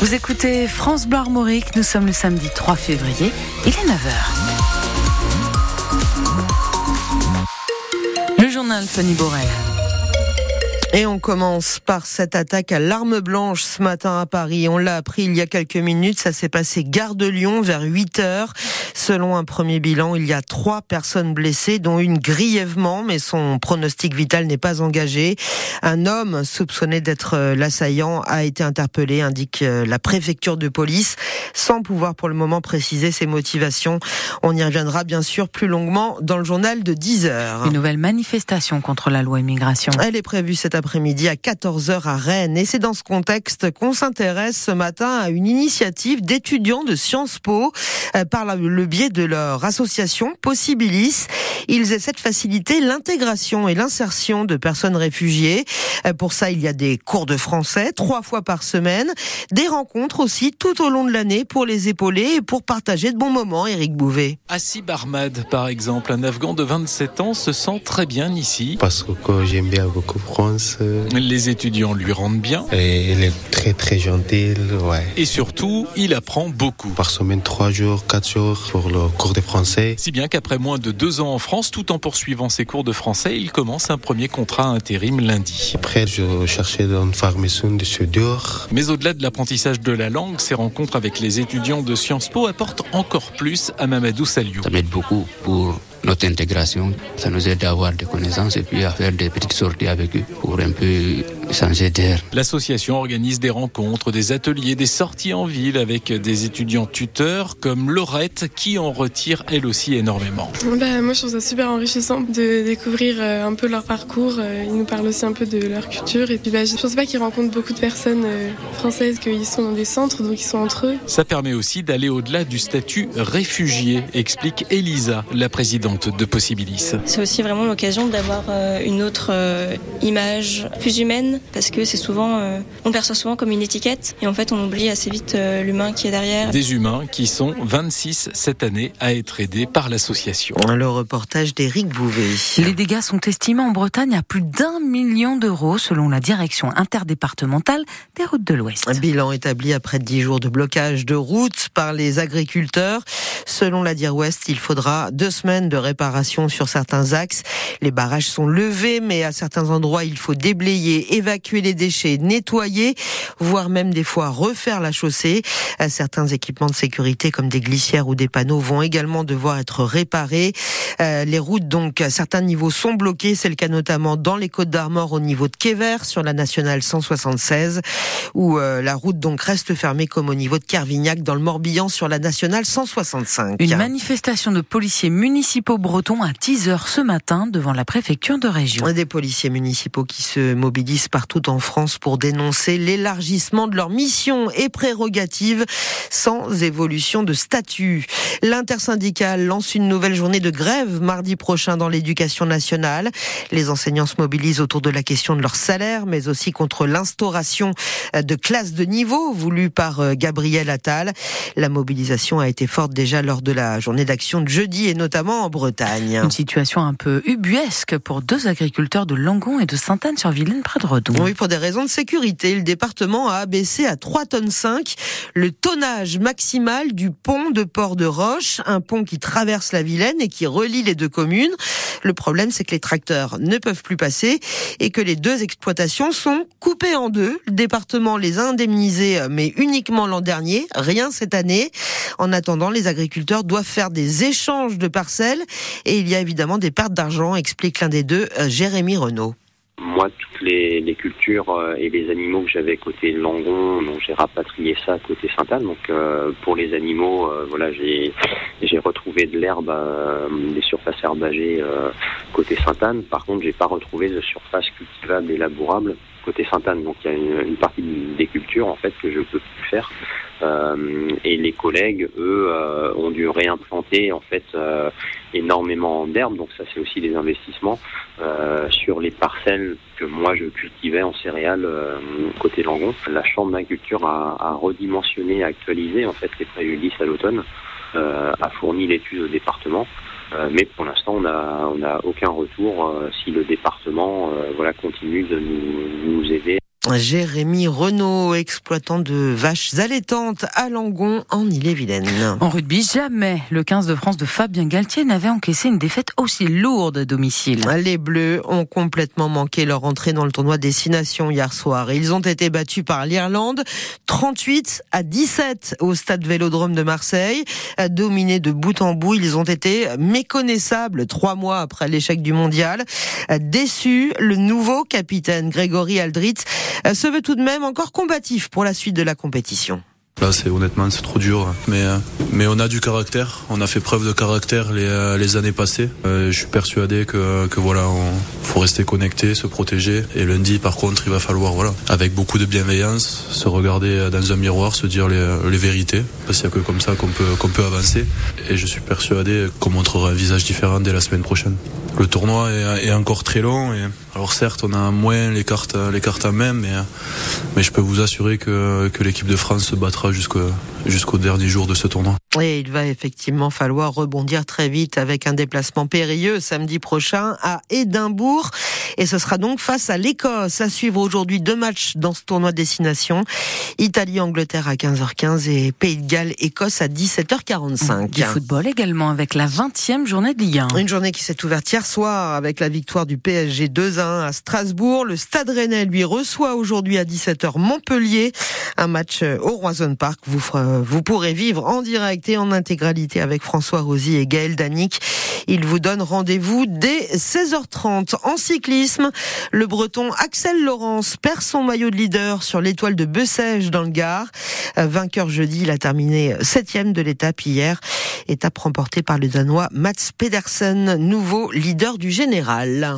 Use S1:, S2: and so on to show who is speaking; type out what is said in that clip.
S1: Vous écoutez France Bleu Armorique, nous sommes le samedi 3 février, il est 9h. Le journal Fanny Borel.
S2: Et on commence par cette attaque à l'arme blanche ce matin à Paris. On l'a appris il y a quelques minutes. Ça s'est passé gare de Lyon vers 8 heures. Selon un premier bilan, il y a trois personnes blessées, dont une grièvement, mais son pronostic vital n'est pas engagé. Un homme soupçonné d'être euh, l'assaillant a été interpellé, indique euh, la préfecture de police, sans pouvoir pour le moment préciser ses motivations. On y reviendra bien sûr plus longuement dans le journal de 10 heures.
S1: Une nouvelle manifestation contre la loi immigration.
S2: Elle est prévue cet après-midi à 14h à Rennes. Et c'est dans ce contexte qu'on s'intéresse ce matin à une initiative d'étudiants de Sciences Po euh, par le biais de leur association Possibilis. Ils essaient de faciliter l'intégration et l'insertion de personnes réfugiées. Euh, pour ça, il y a des cours de français trois fois par semaine, des rencontres aussi tout au long de l'année pour les épauler et pour partager de bons moments, Eric Bouvet.
S3: Assis Barmad, par exemple, un Afghan de 27 ans se sent très bien ici.
S4: Parce que j'aime bien beaucoup France
S3: les étudiants lui rendent bien.
S4: Et il est très très gentil, ouais.
S3: Et surtout, il apprend beaucoup.
S4: Par semaine, trois jours, quatre jours pour le cours de français.
S3: Si bien qu'après moins de deux ans en France, tout en poursuivant ses cours de français, il commence un premier contrat intérim lundi.
S4: Après, je cherchais dans une formation de soudure.
S3: Mais au-delà de l'apprentissage de la langue, ses rencontres avec les étudiants de Sciences Po apportent encore plus à Mamadou Saliou.
S5: Ça m'aide beaucoup pour notre intégration. Ça nous aide à avoir des connaissances et puis à faire des petites sorties avec eux pour un peu changer d'air.
S3: L'association organise des rencontres, des ateliers, des sorties en ville avec des étudiants tuteurs comme Laurette qui en retire elle aussi énormément.
S6: Bah, moi je trouve ça super enrichissant de découvrir euh, un peu leur parcours. Euh, ils nous parlent aussi un peu de leur culture et puis bah, je pense pas qu'ils rencontrent beaucoup de personnes euh, françaises, qu'ils sont dans des centres donc ils sont entre eux.
S3: Ça permet aussi d'aller au-delà du statut réfugié, explique Elisa, la présidente de Possibilis.
S7: C'est aussi vraiment l'occasion d'avoir euh, une autre euh, image plus humaine parce que c'est souvent, euh, on perçoit souvent comme une étiquette et en fait on oublie assez vite l'humain qui est derrière.
S3: Des humains qui sont 26 cette année à être aidés par l'association.
S2: Le reportage d'Éric Bouvet.
S1: Les dégâts sont estimés en Bretagne à plus d'un million d'euros selon la direction interdépartementale des routes de l'Ouest.
S2: Un bilan établi après 10 jours de blocage de routes par les agriculteurs. Selon la Dire Ouest, il faudra deux semaines de réparation sur certains axes. Les barrages sont levés, mais à certains endroits, il faut déblayer, évacuer les déchets, nettoyer, voire même des fois refaire la chaussée. Certains équipements de sécurité comme des glissières ou des panneaux vont également devoir être réparés. Euh, les routes, donc, à certains niveaux sont bloquées. C'est le cas notamment dans les Côtes d'Armor au niveau de Quéver sur la nationale 176 où euh, la route donc reste fermée comme au niveau de Carvignac dans le Morbihan sur la nationale 165.
S1: Une manifestation de policiers municipaux Breton à 10h ce matin devant la préfecture de région.
S2: Des policiers municipaux qui se mobilisent partout en France pour dénoncer l'élargissement de leur mission et prérogatives sans évolution de statut. L'intersyndicale lance une nouvelle journée de grève mardi prochain dans l'éducation nationale. Les enseignants se mobilisent autour de la question de leur salaire, mais aussi contre l'instauration de classes de niveau voulue par euh, Gabriel Attal. La mobilisation a été forte déjà lors de la journée d'action de jeudi et notamment en Bretagne.
S1: Une situation un peu ubuesque pour deux agriculteurs de Langon et de Sainte-Anne-sur-Vilaine près de Redon.
S2: Oui, pour des raisons de sécurité, le département a abaissé à 3 tonnes 5 le tonnage maximal du pont de Port de Roche, un pont qui traverse la Vilaine et qui relie les deux communes. Le problème, c'est que les tracteurs ne peuvent plus passer et que les deux exploitations sont coupées en deux. Le département les a indemnisés, mais uniquement l'an dernier, rien cette année. En attendant, les agriculteurs doivent faire des échanges de parcelles et il y a évidemment des pertes d'argent, explique l'un des deux, euh, Jérémy Renault.
S8: Moi, toutes les, cultures euh, et les animaux que j'avais côté Langon, donc j'ai rapatrié ça côté Sainte-Anne. Donc euh, pour les animaux, voilà, j'ai retrouvé de l'herbe, des surfaces herbagées côté Sainte-Anne. Par contre, j'ai pas retrouvé de surface cultivable et labourable côté Sainte-Anne. Donc il y a une, une, partie des cultures en fait que je peux plus faire. Euh, et les collègues, eux, euh, ont dû réimplanter en fait euh, énormément d'herbes. Donc ça, c'est aussi des investissements sur les parcelles que moi je cultivais en céréales côté Langon. La Chambre d'agriculture a, a redimensionné, actualisé en fait les préjudices à l'automne, a fourni l'étude au département. mais pour l'instant, on n'a a aucun retour si le département voilà continue de nous aider
S2: Jérémy Renault, exploitant de vaches allaitantes à Langon en Ille-et-Vilaine.
S1: En rugby, jamais le 15 de France de Fabien Galtier n'avait encaissé une défaite aussi lourde à domicile.
S2: Les Bleus ont complètement manqué leur entrée dans le tournoi Destination hier soir. Ils ont été battus par l'Irlande 38 à 17 au stade Vélodrome de Marseille. Dominés de bout en bout, ils ont été méconnaissables trois mois après l'échec du mondial. Déçu, le nouveau capitaine Grégory Aldrit se veut tout de même encore combatif pour la suite de la compétition.
S9: Là, c'est honnêtement, c'est trop dur. Mais, euh, mais on a du caractère. On a fait preuve de caractère les, euh, les années passées. Euh, je suis persuadé que, que voilà, on, faut rester connecté, se protéger. Et lundi, par contre, il va falloir, voilà, avec beaucoup de bienveillance, se regarder dans un miroir, se dire les, les vérités. Parce qu'il n'y a que comme ça qu'on peut, qu'on peut avancer. Et je suis persuadé qu'on montrera un visage différent dès la semaine prochaine. Le tournoi est, est encore très long. Et, alors certes, on a moins les cartes, les cartes à main, mais, mais je peux vous assurer que, que l'équipe de France se battra jusqu'au jusqu'au dernier jour de ce tournoi.
S2: Et il va effectivement falloir rebondir très vite avec un déplacement périlleux samedi prochain à Édimbourg. Et ce sera donc face à l'Écosse. À suivre aujourd'hui deux matchs dans ce tournoi de destination. Italie-Angleterre à 15h15 et Pays de Galles-Écosse à 17h45.
S1: Du football également avec la 20e journée de Ligue 1.
S2: Une journée qui s'est ouverte hier soir avec la victoire du PSG 2-1 à Strasbourg. Le Stade Rennais lui reçoit aujourd'hui à 17h Montpellier. Un match au Roison Vous, pourrez vivre en direct et en intégralité avec François Rosy et Gaël Danic. Il vous donne rendez-vous dès 16h30. En cyclisme, le breton Axel Laurence perd son maillot de leader sur l'étoile de Bessèges dans le Gard. Vainqueur jeudi, il a terminé septième de l'étape hier. Étape remportée par le Danois Mats Pedersen, nouveau leader du général.